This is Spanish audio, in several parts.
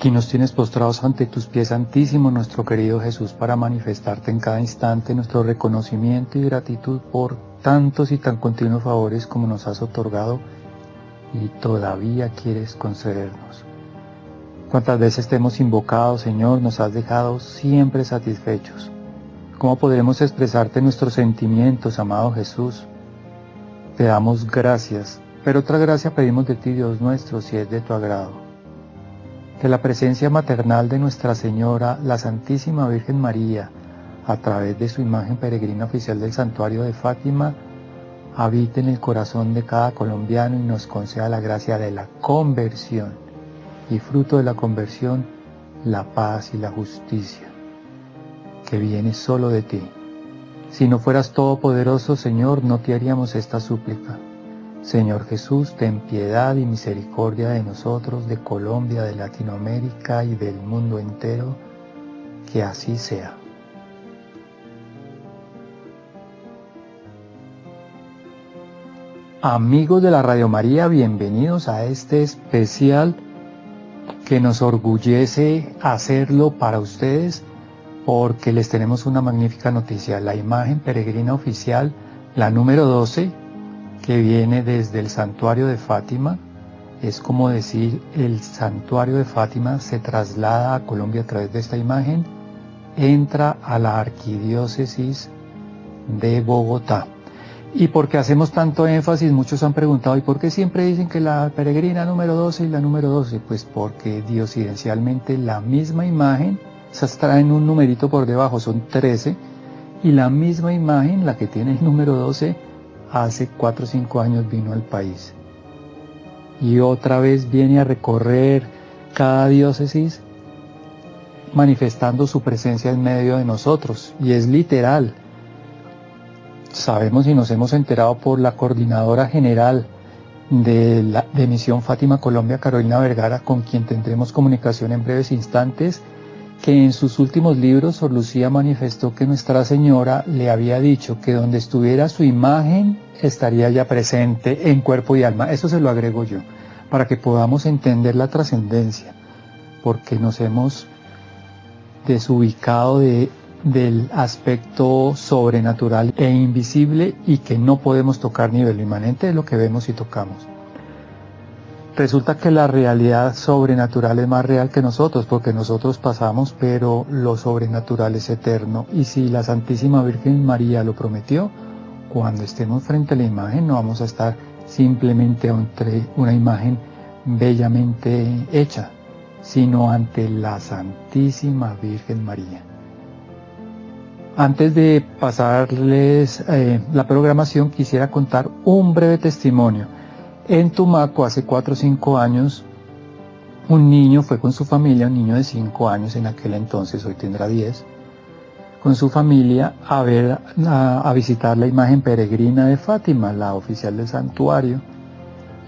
Aquí nos tienes postrados ante tus pies santísimos, nuestro querido Jesús, para manifestarte en cada instante nuestro reconocimiento y gratitud por tantos y tan continuos favores como nos has otorgado y todavía quieres concedernos. Cuántas veces te hemos invocado, Señor, nos has dejado siempre satisfechos. ¿Cómo podremos expresarte nuestros sentimientos, amado Jesús? Te damos gracias, pero otra gracia pedimos de ti, Dios nuestro, si es de tu agrado que la presencia maternal de Nuestra Señora, la Santísima Virgen María, a través de su imagen peregrina oficial del santuario de Fátima, habite en el corazón de cada colombiano y nos conceda la gracia de la conversión y fruto de la conversión, la paz y la justicia, que viene solo de ti. Si no fueras todopoderoso, Señor, no te haríamos esta súplica. Señor Jesús, ten piedad y misericordia de nosotros, de Colombia, de Latinoamérica y del mundo entero, que así sea. Amigos de la Radio María, bienvenidos a este especial que nos orgullece hacerlo para ustedes porque les tenemos una magnífica noticia. La imagen peregrina oficial, la número 12, que viene desde el santuario de Fátima, es como decir, el santuario de Fátima se traslada a Colombia a través de esta imagen, entra a la arquidiócesis de Bogotá. Y porque hacemos tanto énfasis, muchos han preguntado, ¿y por qué siempre dicen que la peregrina número 12 y la número 12? Pues porque diosidencialmente la misma imagen, esas traen un numerito por debajo, son 13, y la misma imagen, la que tiene el número 12, hace 4 o 5 años vino al país. Y otra vez viene a recorrer cada diócesis manifestando su presencia en medio de nosotros. Y es literal, sabemos y nos hemos enterado por la coordinadora general de, la, de Misión Fátima Colombia, Carolina Vergara, con quien tendremos comunicación en breves instantes, que en sus últimos libros Sor Lucía manifestó que Nuestra Señora le había dicho que donde estuviera su imagen estaría ya presente en cuerpo y alma. Eso se lo agrego yo, para que podamos entender la trascendencia, porque nos hemos desubicado de del aspecto sobrenatural e invisible y que no podemos tocar ni lo inmanente de lo que vemos y tocamos. Resulta que la realidad sobrenatural es más real que nosotros, porque nosotros pasamos, pero lo sobrenatural es eterno. Y si la Santísima Virgen María lo prometió, cuando estemos frente a la imagen no vamos a estar simplemente entre una imagen bellamente hecha, sino ante la Santísima Virgen María. Antes de pasarles eh, la programación, quisiera contar un breve testimonio. En Tumaco, hace 4 o 5 años, un niño fue con su familia, un niño de 5 años en aquel entonces, hoy tendrá 10, con su familia a, ver, a, a visitar la imagen peregrina de Fátima, la oficial del santuario.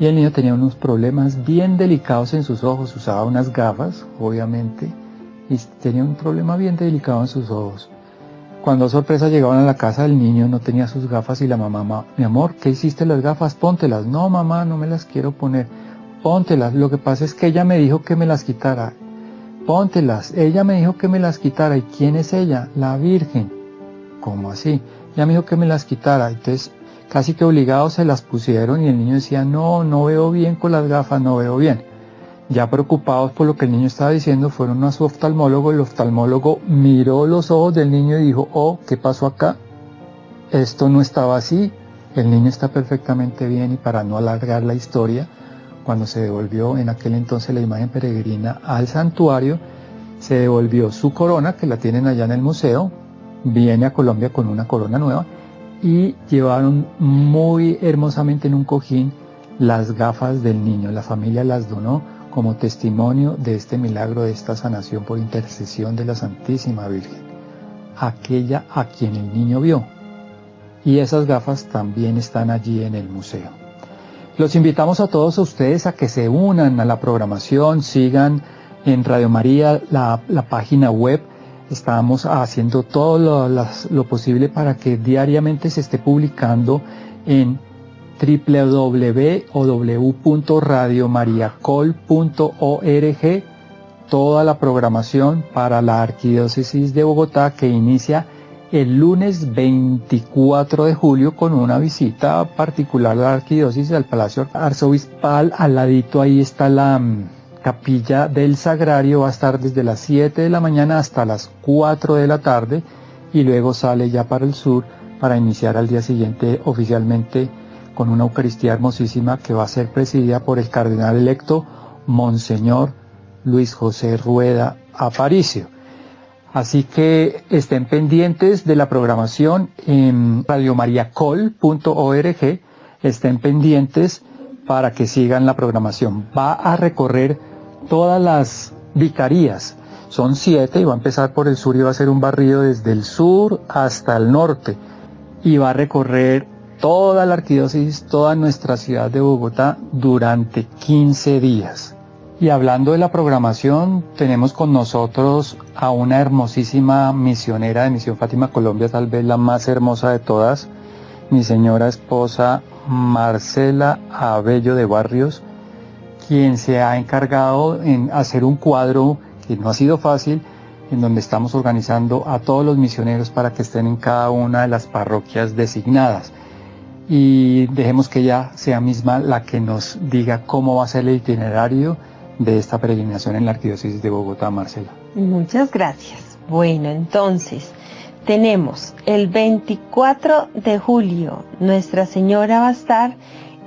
Y el niño tenía unos problemas bien delicados en sus ojos, usaba unas gafas, obviamente, y tenía un problema bien delicado en sus ojos. Cuando sorpresa llegaban a la casa del niño no tenía sus gafas y la mamá, mi amor, ¿qué hiciste las gafas? Póntelas. No, mamá, no me las quiero poner. Póntelas. Lo que pasa es que ella me dijo que me las quitara. Póntelas. Ella me dijo que me las quitara. ¿Y quién es ella? La Virgen. ¿Cómo así? Ella me dijo que me las quitara. Entonces, casi que obligados se las pusieron y el niño decía, no, no veo bien con las gafas, no veo bien. Ya preocupados por lo que el niño estaba diciendo, fueron a su oftalmólogo, el oftalmólogo miró los ojos del niño y dijo, oh, ¿qué pasó acá? Esto no estaba así, el niño está perfectamente bien y para no alargar la historia, cuando se devolvió en aquel entonces la imagen peregrina al santuario, se devolvió su corona, que la tienen allá en el museo, viene a Colombia con una corona nueva y llevaron muy hermosamente en un cojín las gafas del niño. La familia las donó como testimonio de este milagro, de esta sanación por intercesión de la Santísima Virgen, aquella a quien el niño vio. Y esas gafas también están allí en el museo. Los invitamos a todos ustedes a que se unan a la programación, sigan en Radio María la, página web. Estamos haciendo todo lo, posible para que diariamente se esté publicando en www.radiomariacol.org toda la programación para la Arquidiócesis de Bogotá que inicia el lunes 24 de julio con una visita particular a la arquidiócesis al Palacio Arzobispal. Al ladito ahí está la mm, capilla del Sagrario, va a estar desde las 7 de la mañana hasta las 4 de la tarde y luego sale ya para el sur para iniciar al día siguiente oficialmente con una Eucaristía hermosísima que va a ser presidida por el cardenal electo Monseñor Luis José Rueda Aparicio. Así que estén pendientes de la programación en radiomariacol.org, estén pendientes para que sigan la programación. Va a recorrer todas las vicarías, son siete y va a empezar por el sur y va a ser un barrido desde el sur hasta el norte y va a recorrer toda la arquidiócesis, toda nuestra ciudad de Bogotá durante 15 días. Y hablando de la programación, tenemos con nosotros a una hermosísima misionera de Misión Fátima Colombia, tal vez la más hermosa de todas, mi señora esposa Marcela Abello de Barrios, quien se ha encargado en hacer un cuadro que no ha sido fácil, en donde estamos organizando a todos los misioneros para que estén en cada una de las parroquias designadas. Y dejemos que ella sea misma la que nos diga cómo va a ser el itinerario de esta peregrinación en la Arquidiócesis de Bogotá, Marcela. Muchas gracias. Bueno, entonces tenemos el 24 de julio, Nuestra Señora va a estar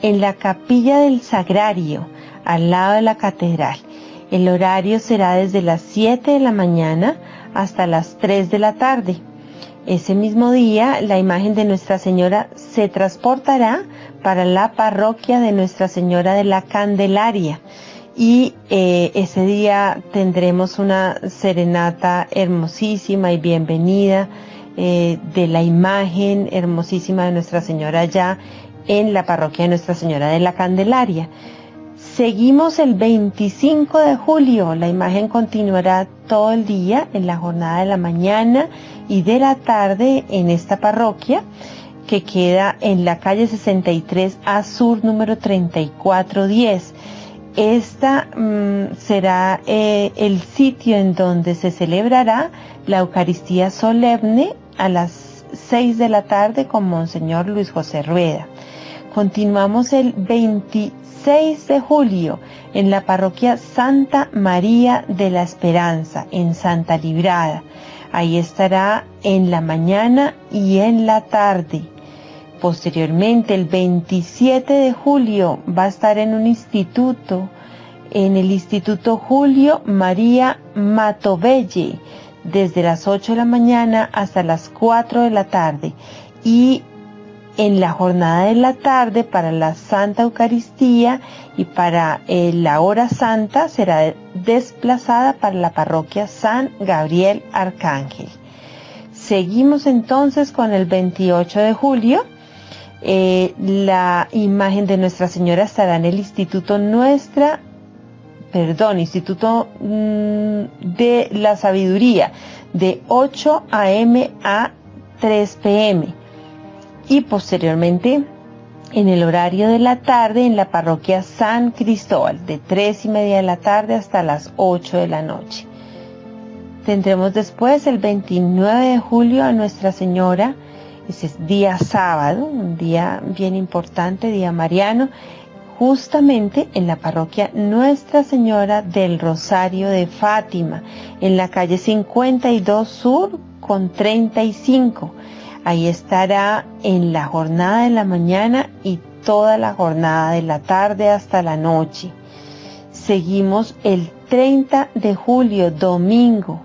en la capilla del Sagrario, al lado de la catedral. El horario será desde las 7 de la mañana hasta las 3 de la tarde. Ese mismo día, la imagen de Nuestra Señora se transportará para la parroquia de Nuestra Señora de la Candelaria. Y eh, ese día tendremos una serenata hermosísima y bienvenida eh, de la imagen hermosísima de Nuestra Señora allá en la parroquia de Nuestra Señora de la Candelaria. Seguimos el 25 de julio, la imagen continuará todo el día en la jornada de la mañana y de la tarde en esta parroquia que queda en la calle 63 A Sur número 3410 esta mm, será eh, el sitio en donde se celebrará la Eucaristía solemne a las 6 de la tarde con Monseñor Luis José Rueda. Continuamos el 26 de julio en la parroquia Santa María de la Esperanza en Santa Librada. Ahí estará en la mañana y en la tarde. Posteriormente, el 27 de julio, va a estar en un instituto, en el Instituto Julio María Matobelle, desde las 8 de la mañana hasta las 4 de la tarde. Y en la jornada de la tarde para la Santa Eucaristía y para eh, la hora santa será desplazada para la parroquia San Gabriel Arcángel. Seguimos entonces con el 28 de julio eh, la imagen de Nuestra Señora estará en el Instituto Nuestra, perdón, Instituto mm, de la Sabiduría, de 8 a.m. a 3 p.m. Y posteriormente en el horario de la tarde en la parroquia San Cristóbal, de 3 y media de la tarde hasta las 8 de la noche. Tendremos después el 29 de julio a Nuestra Señora Ese es día sábado, un día bien importante, día mariano, justamente en la parroquia Nuestra Señora del Rosario de Fátima, en la calle 52 Sur con 35. Ahí estará en la jornada de la mañana y toda la jornada de la tarde hasta la noche. Seguimos el 30 de julio, domingo.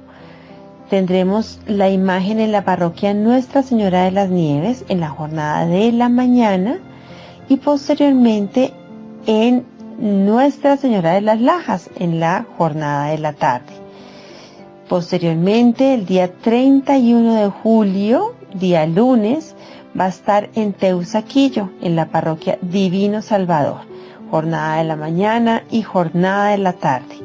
Tendremos la imagen en la parroquia Nuestra Señora de las Nieves en la jornada de la mañana y posteriormente en Nuestra Señora de las Lajas en la jornada de la tarde. Posteriormente, el día 31 de julio, día lunes, va a estar en Teusaquillo, en la parroquia Divino Salvador, jornada de la mañana y jornada de la tarde.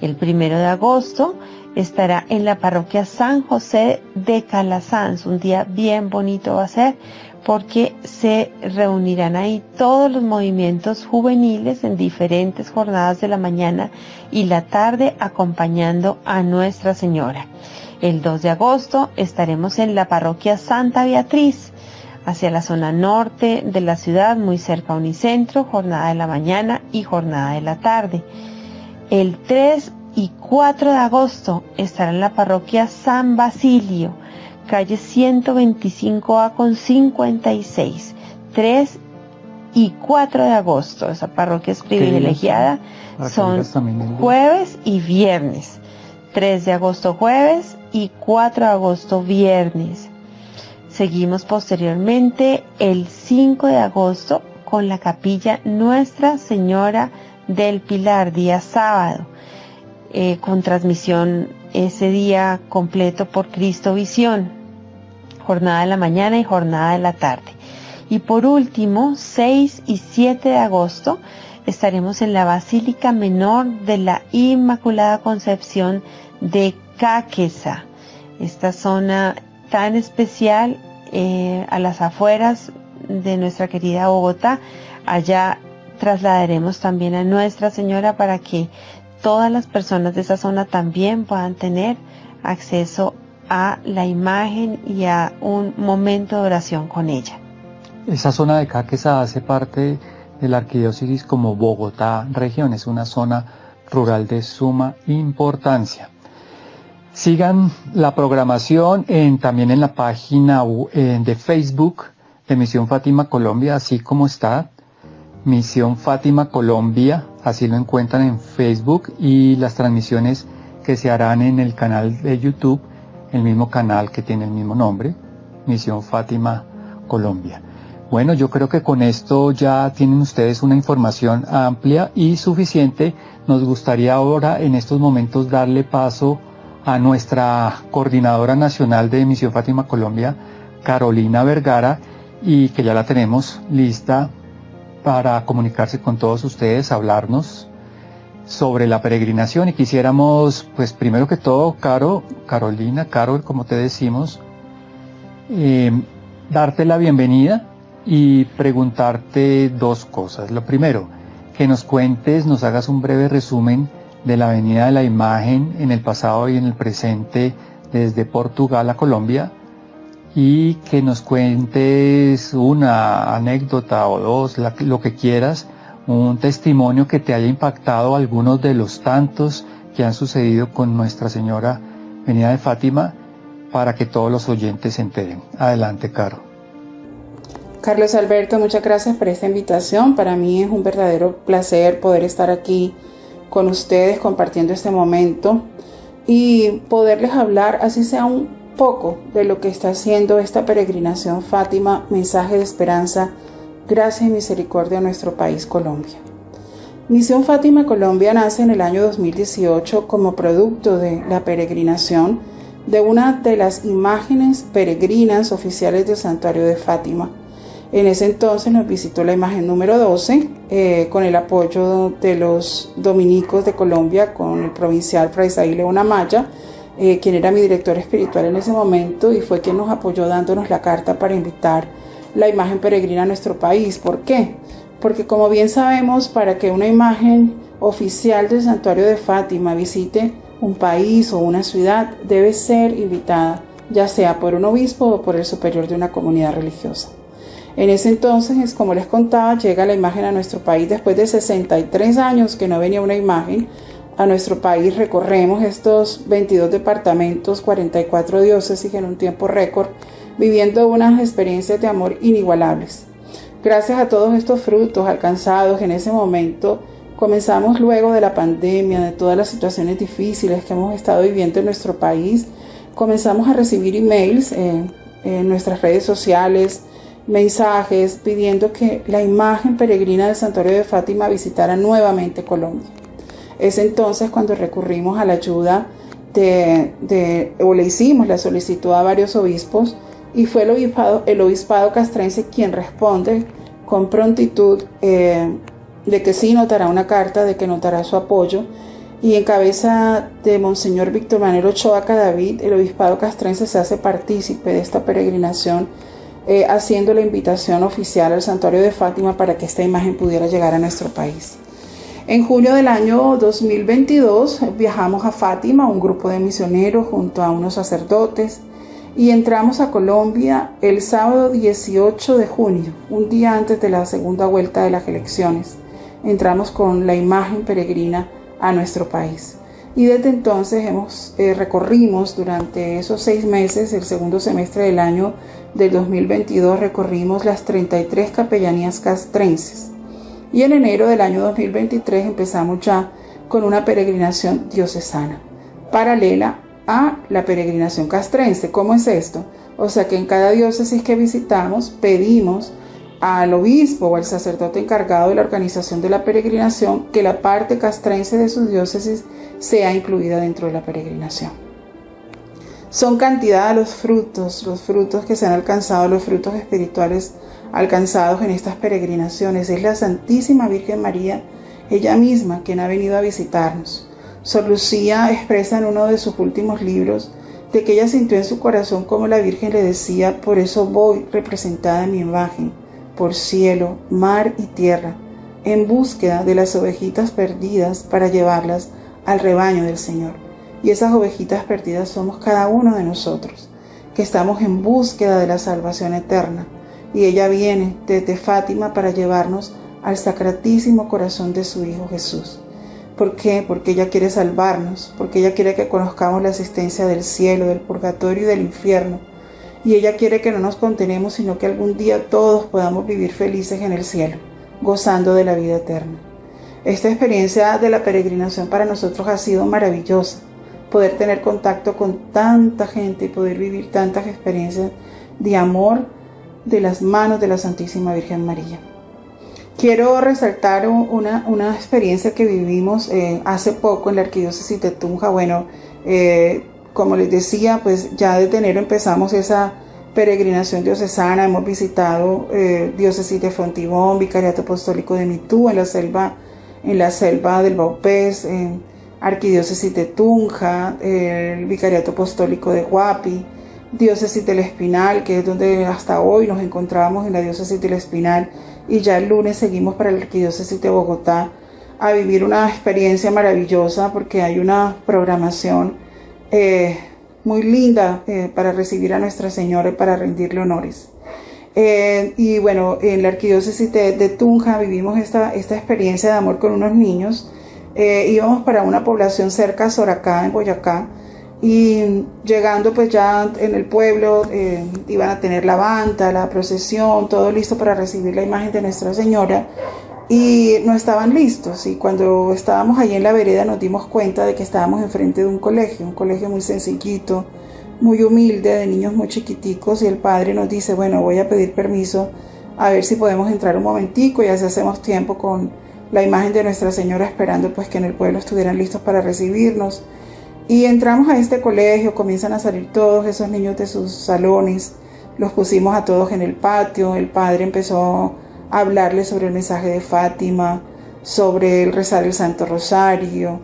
El primero de agosto estará en la parroquia San José de Calasanz, un día bien bonito va a ser porque se reunirán ahí todos los movimientos juveniles en diferentes jornadas de la mañana y la tarde acompañando a Nuestra Señora. El 2 de agosto estaremos en la parroquia Santa Beatriz, hacia la zona norte de la ciudad, muy cerca a Unicentro, jornada de la mañana y jornada de la tarde. El 3 y 4 de agosto estará en la parroquia San Basilio, calle 125A con 56, 3 y 4 de agosto. Esa parroquia es privilegiada. Son jueves y viernes. 3 de agosto jueves y 4 de agosto viernes. Seguimos posteriormente el 5 de agosto con la capilla Nuestra Señora del Pilar, día sábado, eh, con transmisión ese día completo por Cristo Visión, jornada de la mañana y jornada de la tarde. Y por último, 6 y 7 de agosto, estaremos en la Basílica Menor de la Inmaculada Concepción de Caquesa, esta zona tan especial eh, a las afueras de nuestra querida Bogotá. Allá trasladaremos también a Nuestra Señora para que todas las personas de esa zona también puedan tener acceso a la imagen y a un momento de oración con ella. Esa zona de Caquesa hace parte de la arquidiócesis como Bogotá región, es una zona rural de suma importancia. Sigan la programación en, también en la página de Facebook de Misión Fátima Colombia, así como está Misión Fátima Colombia, así lo encuentran en Facebook y las transmisiones que se harán en el canal de YouTube, el mismo canal que tiene el mismo nombre, Misión Fátima Colombia. Bueno, yo creo que con esto ya tienen ustedes una información amplia y suficiente. Nos gustaría ahora en estos momentos darle paso a nuestra coordinadora nacional de Misión Fátima Colombia, Carolina Vergara, y que ya la tenemos lista para comunicarse con todos ustedes, hablarnos sobre la peregrinación y quisiéramos, pues primero que todo, Caro, Carolina, Carol, como te decimos, eh, darte la bienvenida y preguntarte dos cosas. Lo primero, que nos cuentes, nos hagas un breve resumen de la venida de la imagen en el pasado y en el presente desde Portugal a Colombia y que nos cuentes una anécdota o dos, lo que quieras, un testimonio que te haya impactado algunos de los tantos que han sucedido con Nuestra Señora Venida de Fátima para que todos los oyentes se enteren. Adelante, Caro. Carlos Alberto, muchas gracias por esta invitación. Para mí es un verdadero placer poder estar aquí con ustedes compartiendo este momento y poderles hablar, así sea un poco de lo que está haciendo esta peregrinación Fátima, mensaje de esperanza, gracia y misericordia a nuestro país Colombia. Misión Fátima Colombia nace en el año 2018 como producto de la peregrinación de una de las imágenes peregrinas oficiales del santuario de Fátima. En ese entonces nos visitó la imagen número 12 eh, con el apoyo de los dominicos de Colombia, con el provincial Fray León Amaya, eh, quien era mi director espiritual en ese momento y fue quien nos apoyó dándonos la carta para invitar la imagen peregrina a nuestro país. ¿Por qué? Porque como bien sabemos, para que una imagen oficial del santuario de Fátima visite un país o una ciudad, debe ser invitada ya sea por un obispo o por el superior de una comunidad religiosa. En ese entonces, como les contaba, llega la imagen a nuestro país después de 63 años que no venía una imagen. A nuestro país recorremos estos 22 departamentos, 44 diócesis en un tiempo récord, viviendo unas experiencias de amor inigualables. Gracias a todos estos frutos alcanzados en ese momento, comenzamos luego de la pandemia, de todas las situaciones difíciles que hemos estado viviendo en nuestro país, comenzamos a recibir emails en, nuestras redes sociales, mensajes pidiendo que la imagen peregrina del santuario de Fátima visitara nuevamente Colombia. Es entonces cuando recurrimos a la ayuda de, o le hicimos la solicitud a varios obispos y fue el obispado, el obispado castrense quien responde con prontitud eh, de que sí notará una carta, de que notará su apoyo y en cabeza de Monseñor Víctor Manuel Ochoa David, el obispado castrense se hace partícipe de esta peregrinación, eh, haciendo la invitación oficial al santuario de Fátima para que esta imagen pudiera llegar a nuestro país. En junio del año 2022 viajamos a Fátima, un grupo de misioneros junto a unos sacerdotes, y entramos a Colombia el sábado 18 de junio, un día antes de la segunda vuelta de las elecciones. Entramos con la imagen peregrina a nuestro país. Y desde entonces hemos eh, recorrimos durante esos seis meses, el segundo semestre del año del 2022, recorrimos las 33 capellanías castrenses. Y en enero del año 2023 empezamos ya con una peregrinación diocesana, paralela a la peregrinación castrense. ¿Cómo es esto? O sea que en cada diócesis que visitamos pedimos al obispo o al sacerdote encargado de la organización de la peregrinación que la parte castrense de su diócesis sea incluida dentro de la peregrinación. Son cantidad los frutos, los frutos que se han alcanzado, los frutos espirituales alcanzados en estas peregrinaciones. Es la Santísima Virgen María, ella misma, quien ha venido a visitarnos. Sor Lucía expresa en uno de sus últimos libros de que ella sintió en su corazón como la Virgen le decía, por eso voy representada en mi imagen por cielo, mar y tierra, en búsqueda de las ovejitas perdidas para llevarlas al rebaño del Señor. Y esas ovejitas perdidas somos cada uno de nosotros, que estamos en búsqueda de la salvación eterna. Y ella viene desde Fátima para llevarnos al sacratísimo corazón de su Hijo Jesús. ¿Por qué? Porque ella quiere salvarnos, porque ella quiere que conozcamos la existencia del cielo, del purgatorio y del infierno y ella quiere que no nos contenemos, sino que algún día todos podamos vivir felices en el cielo, gozando de la vida eterna. Esta experiencia de la peregrinación para nosotros ha sido maravillosa, poder tener contacto con tanta gente y poder vivir tantas experiencias de amor de las manos de la Santísima Virgen María. Quiero resaltar una, una experiencia que vivimos eh, hace poco en la Arquidiócesis de Tunja. Bueno, eh, como les decía, pues ya desde enero empezamos esa peregrinación diocesana, hemos visitado eh, diócesis de Fontibón, Vicariato Apostólico de Mitú, en la selva, en la selva del Baupés, Arquidiócesis de Tunja, el Vicariato Apostólico de Huapi, diócesis del Espinal, que es donde hasta hoy nos encontramos en la diócesis del Espinal, y ya el lunes seguimos para la Arquidiócesis de Bogotá a vivir una experiencia maravillosa porque hay una programación eh, muy linda eh, para recibir a Nuestra Señora y para rendirle honores. Eh, y bueno, en la arquidiócesis de, Tunja vivimos esta, esta experiencia de amor con unos niños. Íbamos para una población cerca Soracá, en Boyacá, y llegando pues ya en el pueblo iban a tener la banda, la procesión, todo listo para recibir la imagen de Nuestra Señora y no estaban listos. Y cuando estábamos allí en la vereda nos dimos cuenta de que estábamos enfrente de un colegio, un colegio muy sencillito, muy humilde, de niños muy chiquiticos y el padre nos dice, bueno, voy a pedir permiso a ver si podemos entrar un momentico y así hacemos tiempo con la imagen de Nuestra Señora esperando pues que en el pueblo estuvieran listos para recibirnos. Y entramos a este colegio, comienzan a salir todos esos niños de sus salones, los pusimos a todos en el patio, el padre empezó hablarle sobre el mensaje de Fátima, sobre el rezar el Santo Rosario,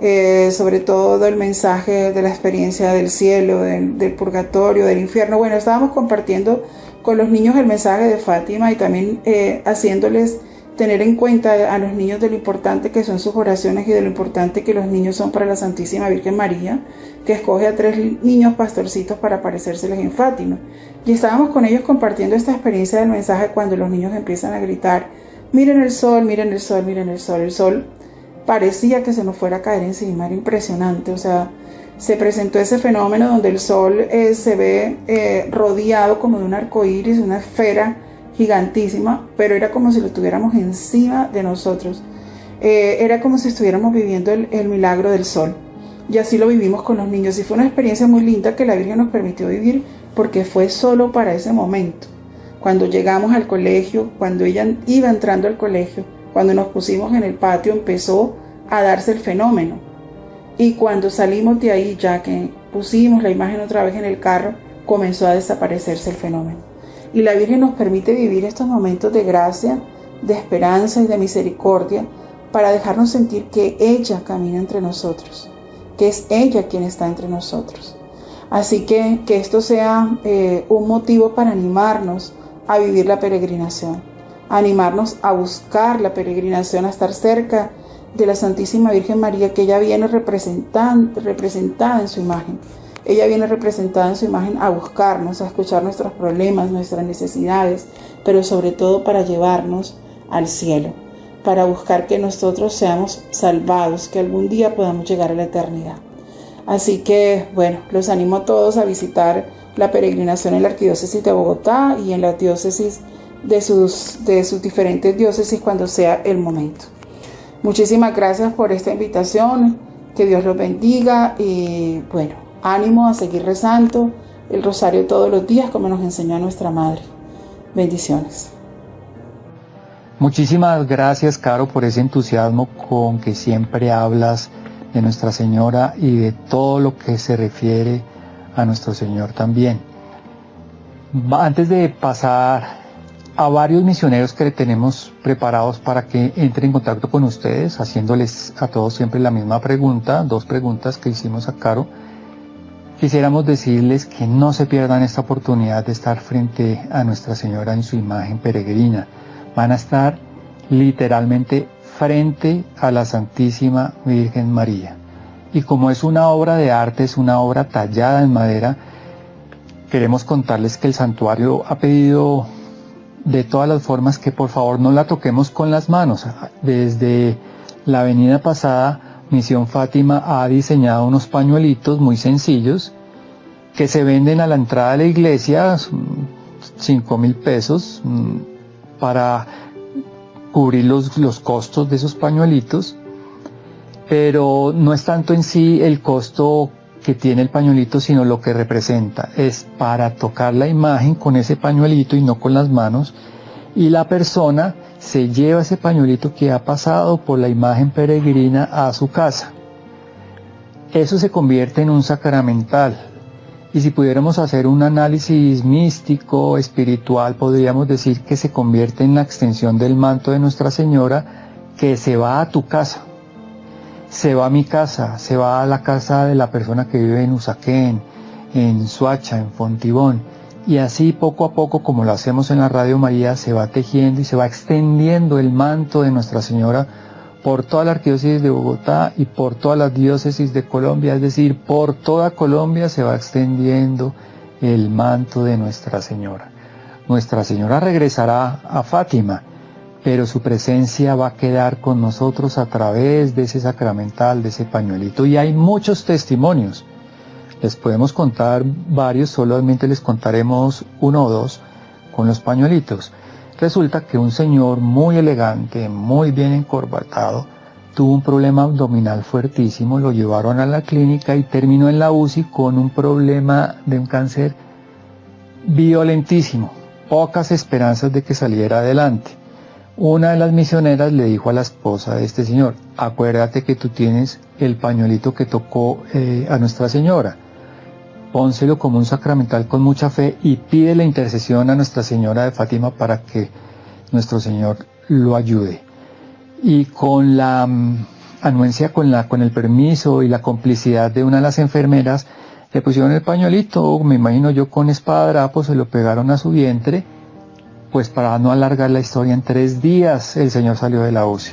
eh, sobre todo el mensaje de la experiencia del cielo, del, purgatorio, del infierno. Bueno, estábamos compartiendo con los niños el mensaje de Fátima y también eh, haciéndoles tener en cuenta a los niños de lo importante que son sus oraciones y de lo importante que los niños son para la Santísima Virgen María, que escoge a tres niños pastorcitos para aparecérseles en Fátima. Y estábamos con ellos compartiendo esta experiencia del mensaje cuando los niños empiezan a gritar, miren el sol, miren el sol, miren el sol, el sol. Parecía que se nos fuera a caer encima, era impresionante, o sea, se presentó ese fenómeno donde el sol eh, se ve eh, rodeado como de un arco iris, una esfera gigantísima, pero era como si lo tuviéramos encima de nosotros. Eh, era como si estuviéramos viviendo el, el, milagro del sol. Y así lo vivimos con los niños. Y fue una experiencia muy linda que la Virgen nos permitió vivir porque fue solo para ese momento. Cuando llegamos al colegio, cuando ella iba entrando al colegio, cuando nos pusimos en el patio, empezó a darse el fenómeno. Y cuando salimos de ahí, ya que pusimos la imagen otra vez en el carro, comenzó a desaparecerse el fenómeno. Y la Virgen nos permite vivir estos momentos de gracia, de esperanza y de misericordia para dejarnos sentir que ella camina entre nosotros, que es ella quien está entre nosotros. Así que que esto sea eh, un motivo para animarnos a vivir la peregrinación, animarnos a buscar la peregrinación, a estar cerca de la Santísima Virgen María que ella viene representada en su imagen. Ella viene representada en su imagen a buscarnos, a escuchar nuestros problemas, nuestras necesidades, pero sobre todo para llevarnos al cielo, para buscar que nosotros seamos salvados, que algún día podamos llegar a la eternidad. Así que, bueno, los animo a todos a visitar la peregrinación en la Arquidiócesis de Bogotá y en la diócesis de sus, de sus diferentes diócesis cuando sea el momento. Muchísimas gracias por esta invitación, que Dios los bendiga y bueno, Ánimo a seguir rezando el rosario todos los días como nos enseñó nuestra Madre. Bendiciones. Muchísimas gracias, Caro, por ese entusiasmo con que siempre hablas de Nuestra Señora y de todo lo que se refiere a nuestro Señor también. Antes de pasar a varios misioneros que tenemos preparados para que entren en contacto con ustedes, haciéndoles a todos siempre la misma pregunta, dos preguntas que hicimos a Caro Quisiéramos decirles que no se pierdan esta oportunidad de estar frente a Nuestra Señora en su imagen peregrina. Van a estar literalmente frente a la Santísima Virgen María. Y como es una obra de arte, es una obra tallada en madera, queremos contarles que el santuario ha pedido de todas las formas que por favor no la toquemos con las manos. Desde la avenida pasada Misión Fátima ha diseñado unos pañuelitos muy sencillos que se venden a la entrada de la iglesia, 5 mil pesos, mm, para cubrir los, los costos de esos pañuelitos, pero no es tanto en sí el costo que tiene el pañuelito, sino lo que representa. Es para tocar la imagen con ese pañuelito y no con las manos, y la persona se lleva ese pañuelito que ha pasado por la imagen peregrina a su casa. Eso se convierte en un sacramental. Y si pudiéramos hacer un análisis místico, espiritual, podríamos decir que se convierte en la extensión del manto de Nuestra Señora que se va a tu casa. Se va a mi casa, se va a la casa de la persona que vive en Usaquén, en Suacha, en Fontibón y así poco a poco, como lo hacemos en la Radio María, se va tejiendo y se va extendiendo el manto de Nuestra Señora por toda la arquidiócesis de Bogotá y por todas las diócesis de Colombia, es decir, por toda Colombia se va extendiendo el manto de Nuestra Señora. Nuestra Señora regresará a Fátima, pero su presencia va a quedar con nosotros a través de ese sacramental, de ese pañuelito. Y hay muchos testimonios les podemos contar varios, solamente les contaremos uno o dos con los pañuelitos. Resulta que un señor muy elegante, muy bien encorbatado, tuvo un problema abdominal fuertísimo, lo llevaron a la clínica y terminó en la UCI con un problema de un cáncer violentísimo, pocas esperanzas de que saliera adelante. Una de las misioneras le dijo a la esposa de este señor, acuérdate que tú tienes el pañuelito que tocó eh, a Nuestra Señora pónselo como un sacramental con mucha fe y pide la intercesión a Nuestra Señora de Fátima para que nuestro Señor lo ayude. Y con la mm, anuencia, con, la, con el permiso y la complicidad de una de las enfermeras, le pusieron el pañuelito, me imagino yo con espada se lo pegaron a su vientre Pues para no alargar la historia, en tres días el Señor salió de la UCI.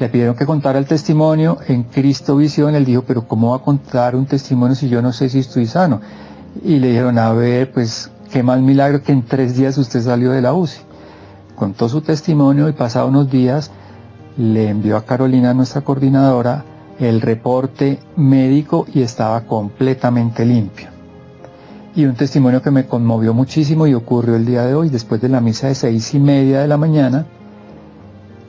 Le pidieron que contara el testimonio en Cristo Visión. Él dijo, pero ¿cómo va a contar un testimonio si yo no sé si estoy sano? Y le dijeron, a ver, pues qué más milagro que en tres días usted salió de la UCI. Contó su testimonio y pasado unos días le envió a Carolina, nuestra coordinadora, el reporte médico y estaba completamente limpio. Y un testimonio que me conmovió muchísimo y ocurrió el día de hoy, después de la misa de seis y media de la mañana,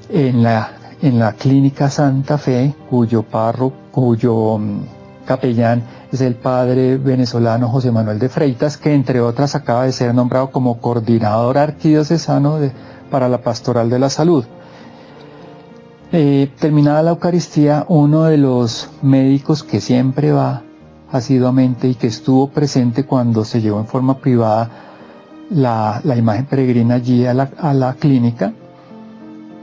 en la, en la clínica Santa Fe, cuyo parro, cuyo mm, capellán es el padre venezolano José Manuel de Freitas, que entre otras acaba de ser nombrado como coordinador arquidiocesano de, para la pastoral de la salud. Eh, terminada la Eucaristía, uno de los médicos que siempre va asiduamente y que estuvo presente cuando se llevó en forma privada la, imagen peregrina allí a la, clínica,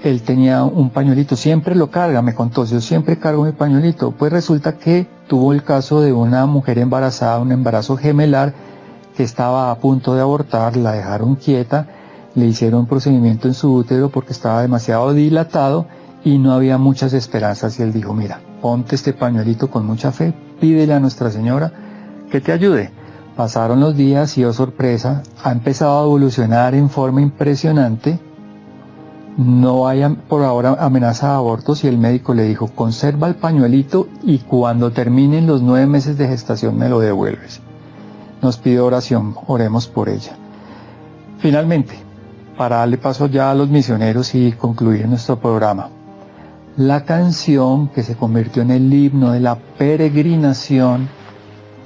él tenía un pañuelito, siempre lo carga, me contó, yo siempre cargo mi pañuelito. Pues resulta que tuvo el caso de una mujer embarazada, un embarazo gemelar, que estaba a punto de abortar, la dejaron quieta, le hicieron un procedimiento en su útero porque estaba demasiado dilatado y no había muchas esperanzas y él dijo, mira, ponte este pañuelito con mucha fe, pídele a Nuestra Señora que te ayude. Pasaron los días y oh sorpresa, ha empezado a evolucionar en forma impresionante. No hay por ahora amenaza de abortos y el médico le dijo, conserva el pañuelito y cuando terminen los nueve meses de gestación me lo devuelves. Nos pide oración, oremos por ella. Finalmente, para darle paso ya a los misioneros y concluir nuestro programa la canción que se convirtió en el himno de la peregrinación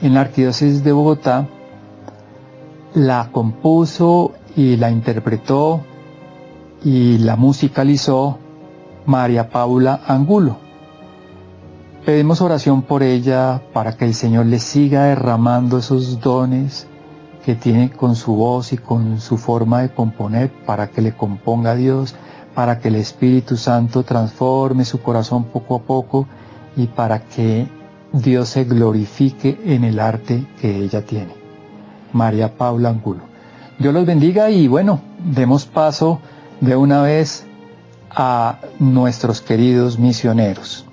en la Arquidiócesis de Bogotá, la compuso y la interpretó y la musicalizó María Paula Angulo. Pedimos oración por ella para que el Señor le siga derramando esos dones que tiene con su voz y con su forma de componer para que le componga Dios para que el Espíritu Santo transforme su corazón poco a poco y para que Dios se glorifique en el arte que ella tiene. María Paula Angulo. Dios los bendiga y bueno, demos paso de una vez a nuestros queridos misioneros.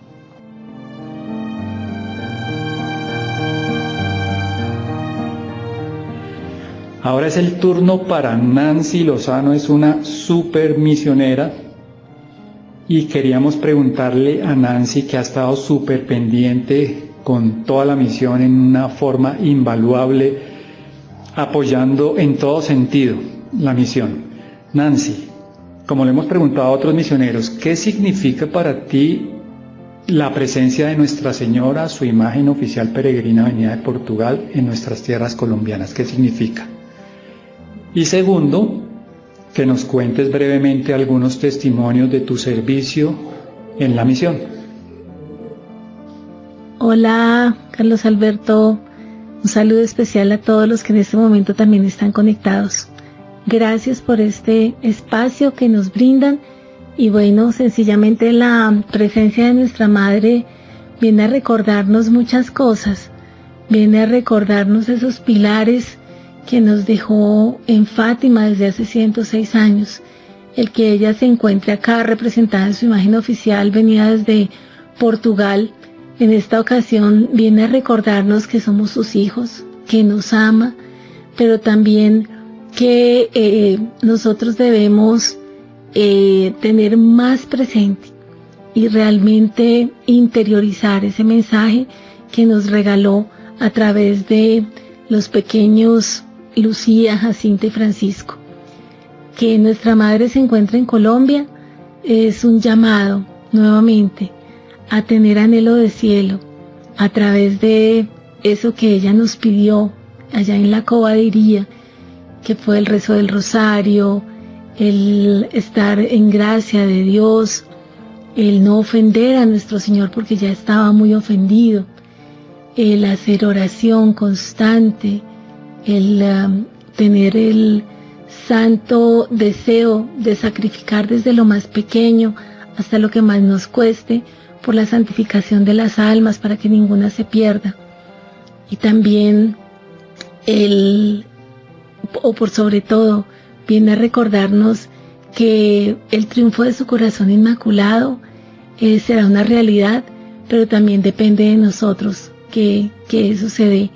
Ahora es el turno para Nancy Lozano, es una super misionera y queríamos preguntarle a Nancy que ha estado súper pendiente con toda la misión en una forma invaluable, apoyando en todo sentido la misión. Nancy, como le hemos preguntado a otros misioneros, ¿qué significa para ti la presencia de Nuestra Señora, su imagen oficial peregrina venida de Portugal en nuestras tierras colombianas? ¿Qué significa? Y segundo, que nos cuentes brevemente algunos testimonios de tu servicio en la misión. Hola, Carlos Alberto. Un saludo especial a todos los que en este momento también están conectados. Gracias por este espacio que nos brindan y bueno, sencillamente la presencia de nuestra Madre viene a recordarnos muchas cosas, viene a recordarnos esos pilares que nos dejó en Fátima desde hace 106 años. El que ella se encuentre acá representada en su imagen oficial venía desde Portugal. En esta ocasión viene a recordarnos que somos sus hijos, que nos ama, pero también que eh, nosotros debemos eh, tener más presente y realmente interiorizar ese mensaje que nos regaló a través de los pequeños Lucía, Jacinta y Francisco. Que nuestra madre se encuentre en Colombia es un llamado nuevamente a tener anhelo de cielo a través de eso que ella nos pidió allá en la cobadería, que fue el rezo del rosario, el estar en gracia de Dios, el no ofender a nuestro Señor porque ya estaba muy ofendido, el hacer oración constante, el um, tener el santo deseo de sacrificar desde lo más pequeño hasta lo que más nos cueste por la santificación de las almas para que ninguna se pierda. Y también el, o por sobre todo, viene a recordarnos que el triunfo de su corazón inmaculado eh, será una realidad, pero también depende de nosotros que, que eso se dé,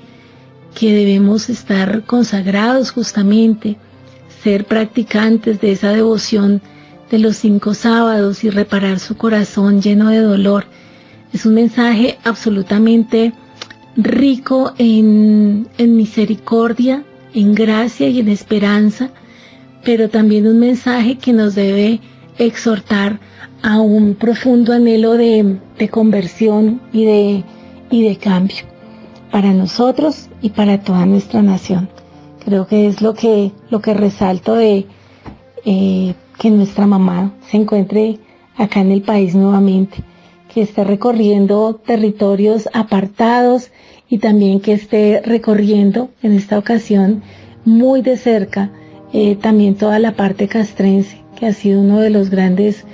que debemos estar consagrados justamente, ser practicantes de esa devoción de los cinco sábados y reparar su corazón lleno de dolor. Es un mensaje absolutamente rico en, en misericordia, en gracia y en esperanza, pero también un mensaje que nos debe exhortar a un profundo anhelo de, conversión y de, y de cambio para nosotros y para toda nuestra nación. Creo que es lo que, lo que resalto de eh, que nuestra mamá se encuentre acá en el país nuevamente, que esté recorriendo territorios apartados y también que esté recorriendo en esta ocasión muy de cerca eh, también toda la parte castrense, que ha sido uno de los grandes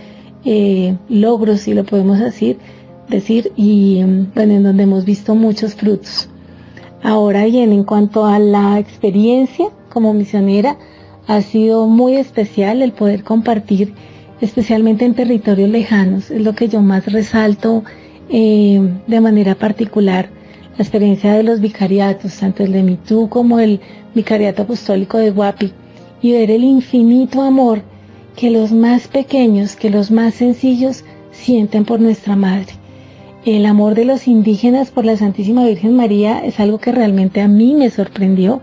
eh, logros, si lo podemos decir, decir y bueno, en donde hemos visto muchos frutos. Ahora bien, en cuanto a la experiencia como misionera, ha sido muy especial el poder compartir, especialmente en territorios lejanos, es lo que yo más resalto eh, de manera particular, la experiencia de los vicariatos, tanto el de Mitú como el vicariato apostólico de Guapi, y ver el infinito amor que los más pequeños, que los más sencillos sienten por nuestra Madre. El amor de los indígenas por la Santísima Virgen María es algo que realmente a mí me sorprendió.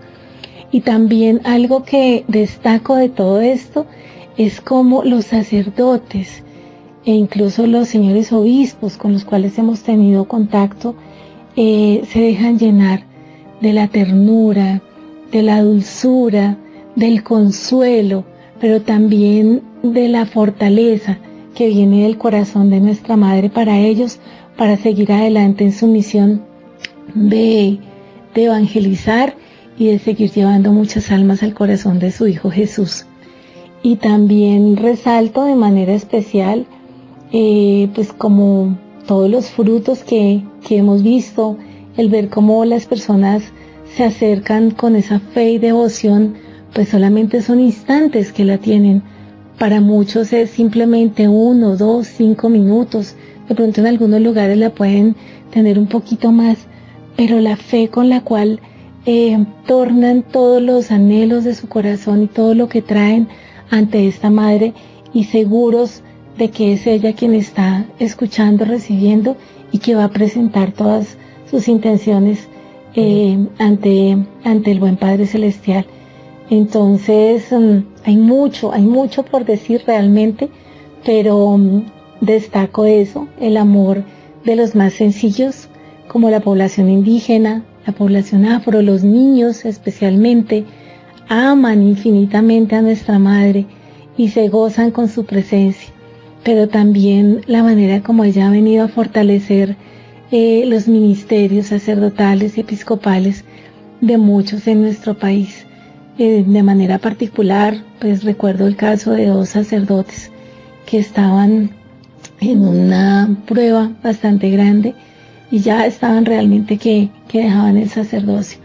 Y también algo que destaco de todo esto es como los sacerdotes e incluso los señores obispos con los cuales hemos tenido contacto eh, se dejan llenar de la ternura, de la dulzura, del consuelo, pero también de la fortaleza que viene del corazón de nuestra Madre para ellos, para seguir adelante en su misión de, evangelizar y de seguir llevando muchas almas al corazón de su Hijo Jesús. Y también resalto de manera especial, eh, pues como todos los frutos que, que hemos visto, el ver cómo las personas se acercan con esa fe y devoción pues solamente son instantes que la tienen. Para muchos es simplemente uno, dos, cinco minutos. De pronto en algunos lugares la pueden tener un poquito más, pero la fe con la cual eh, tornan todos los anhelos de su corazón y todo lo que traen ante esta madre y seguros de que es ella quien está escuchando, recibiendo y que va a presentar todas sus intenciones eh, ante, ante el buen Padre Celestial. Entonces, mm, hay mucho, hay mucho por decir realmente, pero mm, destaco eso, el amor de los más sencillos, como la población indígena, la población afro, los niños especialmente, aman infinitamente a nuestra madre y se gozan con su presencia, pero también la manera como ella ha venido a fortalecer eh, los ministerios sacerdotales y episcopales de muchos en nuestro país. Eh, de manera particular, pues recuerdo el caso de dos sacerdotes que estaban en una prueba bastante grande y ya estaban realmente que, que dejaban el sacerdocio.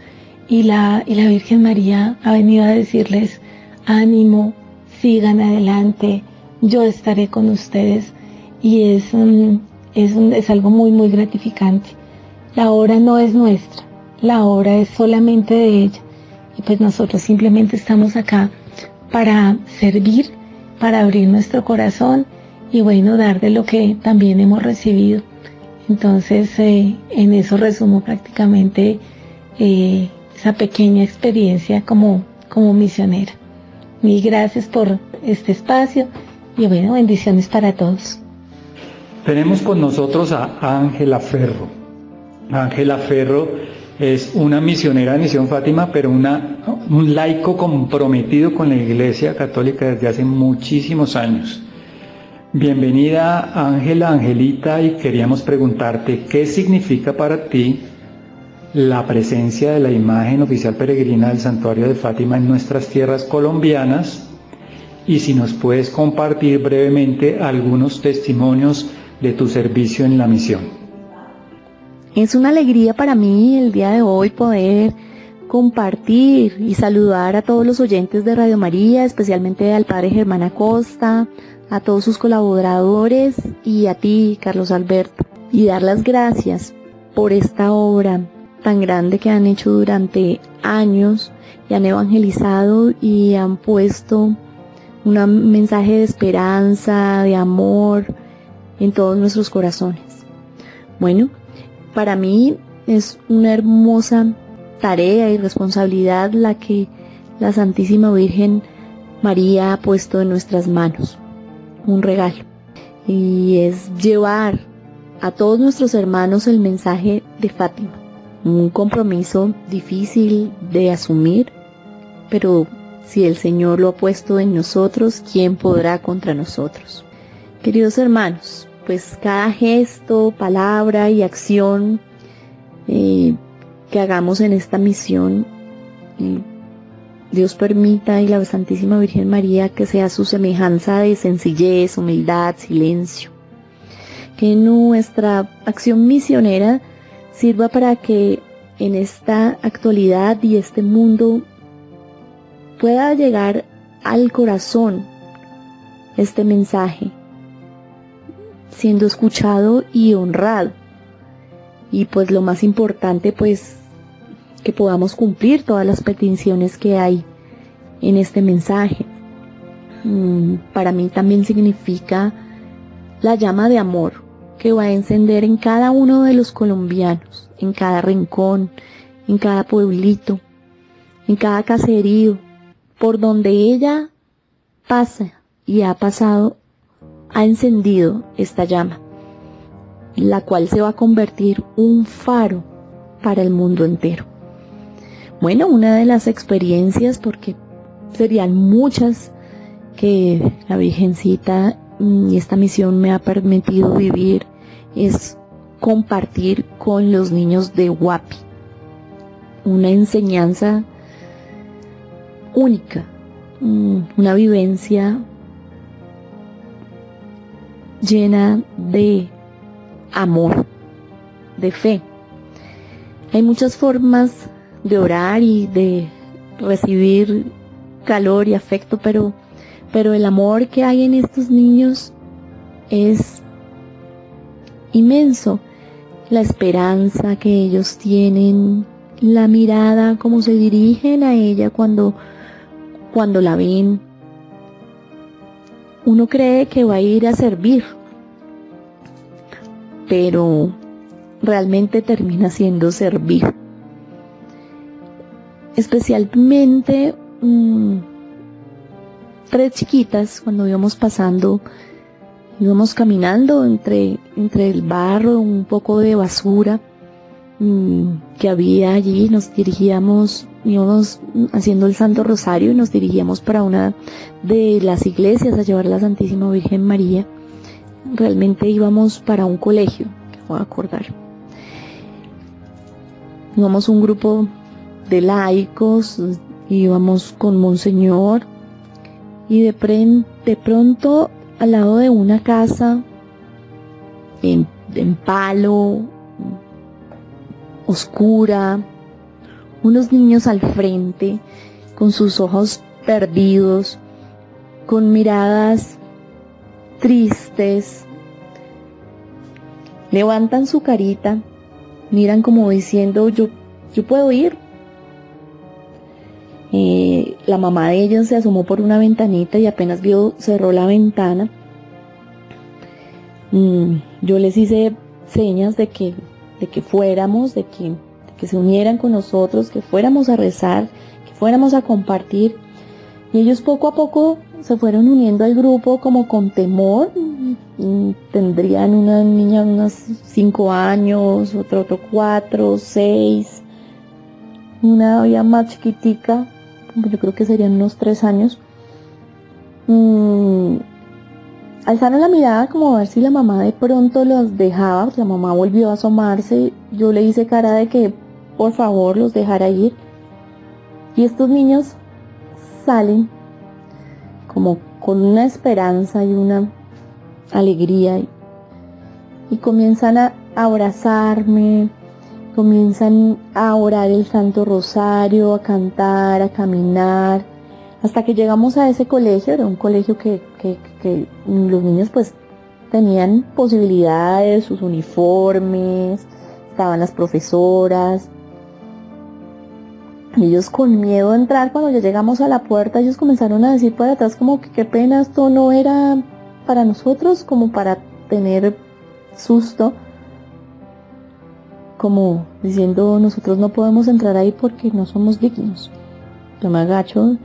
Y la, y la Virgen María ha venido a decirles, ánimo, sigan adelante, yo estaré con ustedes. Y es, es, es algo muy, muy gratificante. La obra no es nuestra, la obra es solamente de ella y pues nosotros simplemente estamos acá para servir, para abrir nuestro corazón y bueno, dar de lo que también hemos recibido. Entonces, eh, en eso resumo prácticamente eh, esa pequeña experiencia como, como misionera. Mil gracias por este espacio y bueno, bendiciones para todos. Tenemos con nosotros a Ángela Ferro. Ángela Ferro es una misionera de Misión Fátima, pero una, un laico comprometido con la Iglesia Católica desde hace muchísimos años. Bienvenida Ángela, Angelita, y queríamos preguntarte qué significa para ti la presencia de la imagen oficial peregrina del Santuario de Fátima en nuestras tierras colombianas y si nos puedes compartir brevemente algunos testimonios de tu servicio en la misión. Es una alegría para mí el día de hoy poder compartir y saludar a todos los oyentes de Radio María, especialmente al Padre Germán Acosta, a todos sus colaboradores y a ti, Carlos Alberto, y dar las gracias por esta obra tan grande que han hecho durante años y han evangelizado y han puesto un mensaje de esperanza, de amor en todos nuestros corazones. Bueno, para mí es una hermosa tarea y responsabilidad la que la Santísima Virgen María ha puesto en nuestras manos. Un regalo. Y es llevar a todos nuestros hermanos el mensaje de Fátima. Un compromiso difícil de asumir, pero si el Señor lo ha puesto en nosotros, ¿quién podrá contra nosotros? Queridos hermanos, pues cada gesto, palabra y acción eh, que hagamos en esta misión, eh, Dios permita y la Santísima Virgen María que sea su semejanza de sencillez, humildad, silencio. Que nuestra acción misionera sirva para que en esta actualidad y este mundo pueda llegar al corazón este mensaje, siendo escuchado y honrado. Y pues lo más importante, pues que podamos cumplir todas las peticiones que hay en este mensaje. Mm, para mí también significa la llama de amor que va a encender en cada uno de los colombianos, en cada rincón, en cada pueblito, en cada caserío, por donde ella pasa y ha pasado, ha encendido esta llama, la cual se va a convertir un faro para el mundo entero. Bueno, una de las experiencias, porque serían muchas que la Virgencita y esta misión me ha permitido vivir, es compartir con los niños de Guapi una enseñanza única, mm, una vivencia llena de amor, de fe. Hay muchas formas de orar y de recibir calor y afecto, pero, pero el amor que hay en estos niños es inmenso. La esperanza que ellos tienen, la mirada, como se dirigen a ella cuando cuando la ven, uno cree que va a ir a servir, pero realmente termina siendo servir. Especialmente mm, tres chiquitas cuando íbamos pasando, íbamos caminando entre, entre el barro, un poco de basura mm, que había allí, nos dirigíamos íbamos haciendo el Santo Rosario y nos dirigíamos para una de las iglesias a llevar la Santísima Virgen María. Realmente íbamos para un colegio, que voy a acordar. Íbamos un grupo de laicos, íbamos con Monseñor y de, de pronto al lado de una casa en, en palo, oscura, unos niños al frente, con sus ojos perdidos, con miradas tristes. Levantan su carita, miran como diciendo, yo, yo puedo ir. Eh, la mamá de ellos se asomó por una ventanita y apenas vio, cerró la ventana. Mm, yo les hice señas de que, de que fuéramos, de que que se unieran con nosotros, que fuéramos a rezar, que fuéramos a compartir. Y ellos poco a poco se fueron uniendo al grupo como con temor. Tendrían una niña unos cinco años, otro otro cuatro, seis, una ya más chiquitica, yo creo que serían unos tres años. Alzaron la mirada como a ver si la mamá de pronto los dejaba, la mamá volvió a asomarse, yo le hice cara de que por favor los dejara ir. Y estos niños salen como con una esperanza y una alegría y, comienzan a abrazarme comienzan a orar el Santo Rosario, a cantar, a caminar, hasta que llegamos a ese colegio, era un colegio que, que los niños pues tenían posibilidades, sus uniformes, estaban las profesoras. Ellos con miedo a entrar, cuando ya llegamos a la puerta, ellos comenzaron a decir para atrás como que qué pena, esto no era para nosotros, como para tener susto, como diciendo nosotros no podemos entrar ahí porque no somos dignos. Yo me agacho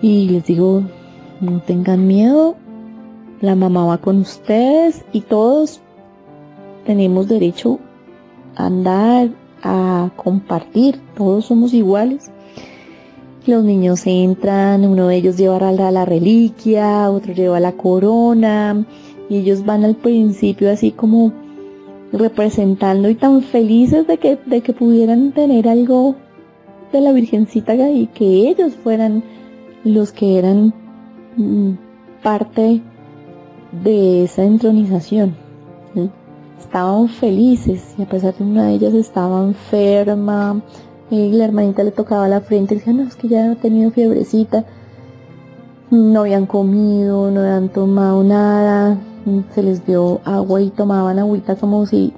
y les digo, no tengan miedo, la mamá va con ustedes y todos tenemos derecho a andar, a compartir, todos somos iguales. Los niños entran, uno de ellos lleva la, la reliquia, otro lleva la corona, y ellos van al principio así como representando y tan felices de que, de que pudieran tener algo de la Virgencita y que ellos fueran los que eran mm, parte de esa entronización. Estaban felices y a pesar de una de ellas estaba enferma, y la hermanita le tocaba la frente y decía, no, es que ya ha tenido fiebrecita. No habían comido, no habían tomado nada, se les dio agua y tomaban agüita como si,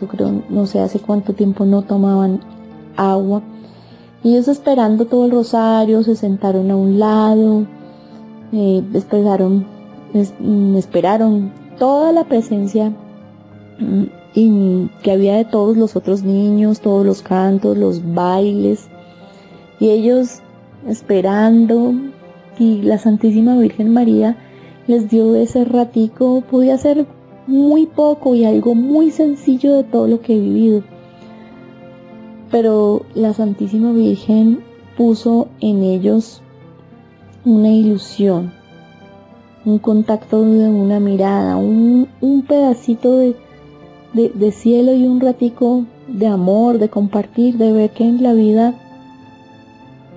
yo creo, no sé hace cuánto tiempo no tomaban agua. Y ellos esperando todo el rosario, se sentaron a un lado, eh, esperaron Mm, esperaron toda la presencia mm, que había de todos los otros niños, todos los cantos, los bailes, y ellos esperando, y la Santísima Virgen María les dio ese ratico, podía ser muy poco y algo muy sencillo de todo lo que he vivido. Pero la Santísima Virgen puso en ellos una ilusión, un contacto de una mirada, un, pedacito de, de, cielo y un ratico de amor, de compartir, de ver que en la vida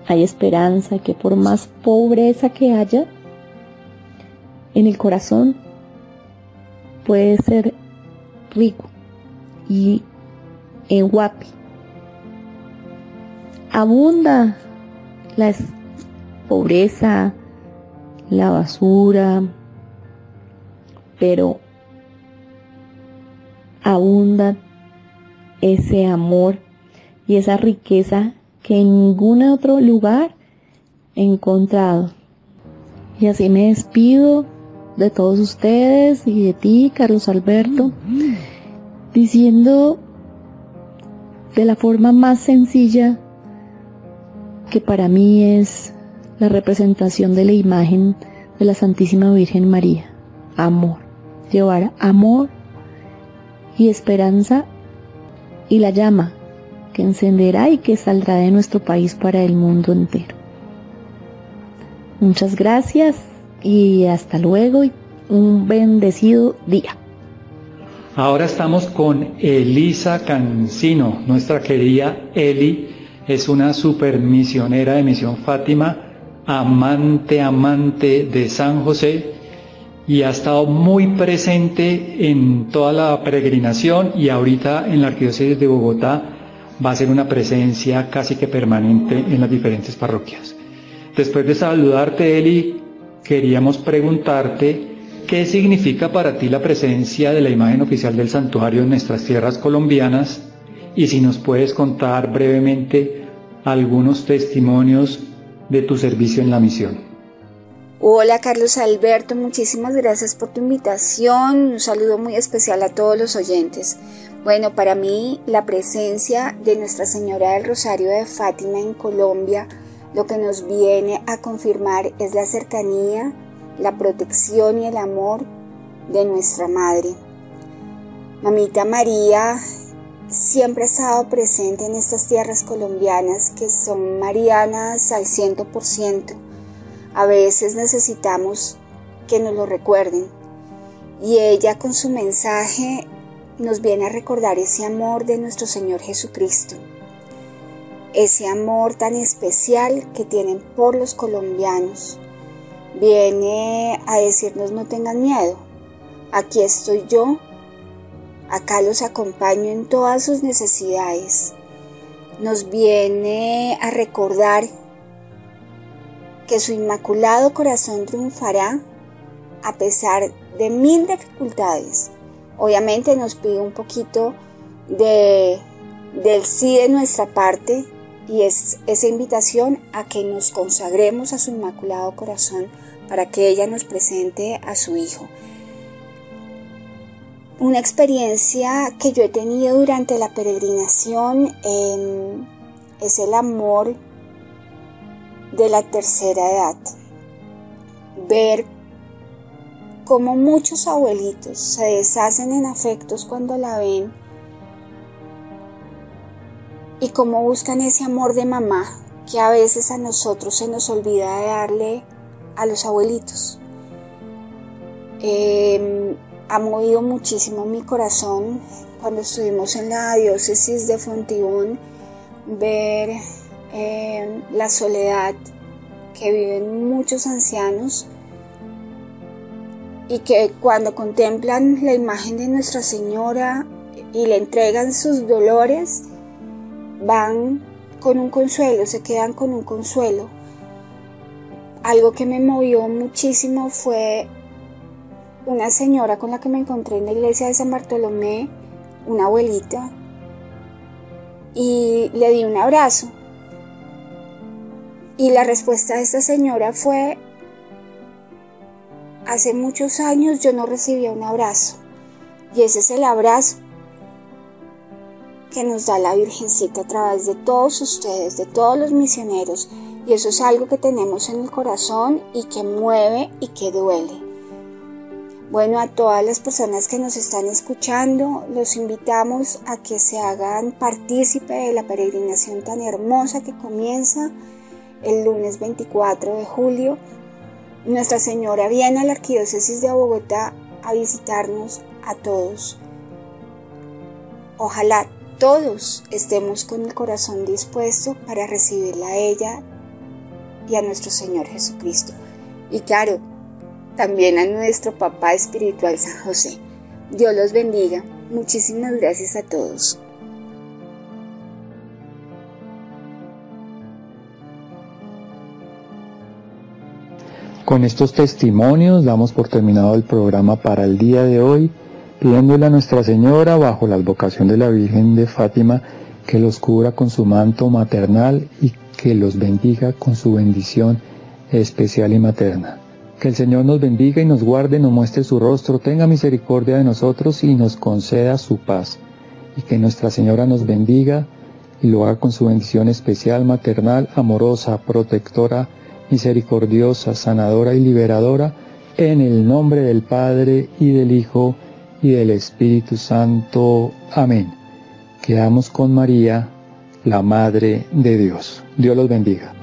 hay esperanza, que por más pobreza que haya, en el corazón puede ser rico y en guapi. Abunda la pobreza, la basura, pero abunda ese amor y esa riqueza que en ningún otro lugar he encontrado. Y así me despido de todos ustedes y de ti, Carlos Alberto, diciendo de la forma más sencilla que para mí es la representación de la imagen de la Santísima Virgen María. Amor. Llevar amor y esperanza y la llama que encenderá y que saldrá de nuestro país para el mundo entero. Muchas gracias y hasta luego y un bendecido día. Ahora estamos con Elisa Cancino, nuestra querida Eli, es una super misionera de Misión Fátima amante, amante de San José y ha estado muy presente en toda la peregrinación y ahorita en la Arquidiócesis de Bogotá va a ser una presencia casi que permanente en las diferentes parroquias. Después de saludarte, Eli, queríamos preguntarte qué significa para ti la presencia de la imagen oficial del santuario en nuestras tierras colombianas y si nos puedes contar brevemente algunos testimonios de tu servicio en la misión. Hola Carlos Alberto, muchísimas gracias por tu invitación. Un saludo muy especial a todos los oyentes. Bueno, para mí la presencia de Nuestra Señora del Rosario de Fátima en Colombia lo que nos viene a confirmar es la cercanía, la protección y el amor de nuestra Madre. Mamita María siempre ha estado presente en estas tierras colombianas que son marianas al 100%. A veces necesitamos que nos lo recuerden y ella con su mensaje nos viene a recordar ese amor de nuestro Señor Jesucristo, ese amor tan especial que tienen por los colombianos. Viene a decirnos no tengan miedo, aquí estoy yo Acá los acompaño en todas sus necesidades. Nos viene a recordar que su inmaculado corazón triunfará a pesar de mil dificultades. Obviamente nos pide un poquito de, del sí de nuestra parte y es esa invitación a que nos consagremos a su inmaculado corazón para que ella nos presente a su Hijo. Una experiencia que yo he tenido durante la peregrinación em, es el amor de la tercera edad. Ver cómo muchos abuelitos se deshacen en afectos cuando la ven y cómo buscan ese amor de mamá que a veces a nosotros se nos olvida de darle a los abuelitos. Em, ha movido muchísimo mi corazón cuando estuvimos en la diócesis de Fontibón ver em, la soledad que viven muchos ancianos y que cuando contemplan la imagen de Nuestra Señora y le entregan sus dolores, van con un consuelo, se quedan con un consuelo. Algo que me movió muchísimo fue una señora con la que me encontré en la iglesia de San Bartolomé, una abuelita, y le di un abrazo. Y la respuesta de esta señora fue, hace muchos años yo no recibía un abrazo, y ese es el abrazo que nos da la Virgencita a través de todos ustedes, de todos los misioneros, y eso es algo que tenemos en el corazón y que mueve y que duele. Bueno, a todas las personas que nos están escuchando, los invitamos a que se hagan partícipe de la peregrinación tan hermosa que comienza el lunes 24 de julio. Nuestra Señora viene a la Arquidiócesis de Bogotá a visitarnos a todos. Ojalá todos estemos con el corazón dispuesto para recibirla a ella y a nuestro Señor Jesucristo. Y claro, también a nuestro papá espiritual San José. Dios los bendiga. Muchísimas gracias a todos. Con estos testimonios damos por terminado el programa para el día de hoy, pidiéndole a Nuestra Señora, bajo la advocación de la Virgen de Fátima, que los cubra con su manto maternal y que los bendiga con su bendición especial y materna. Que el Señor nos bendiga y nos guarde, nos muestre su rostro, tenga misericordia de nosotros y nos conceda su paz. Y que Nuestra Señora nos bendiga y lo haga con su bendición especial, maternal, amorosa, protectora, misericordiosa, sanadora y liberadora, en el nombre del Padre y del Hijo y del Espíritu Santo. Amén. Quedamos con María, la Madre de Dios. Dios los bendiga.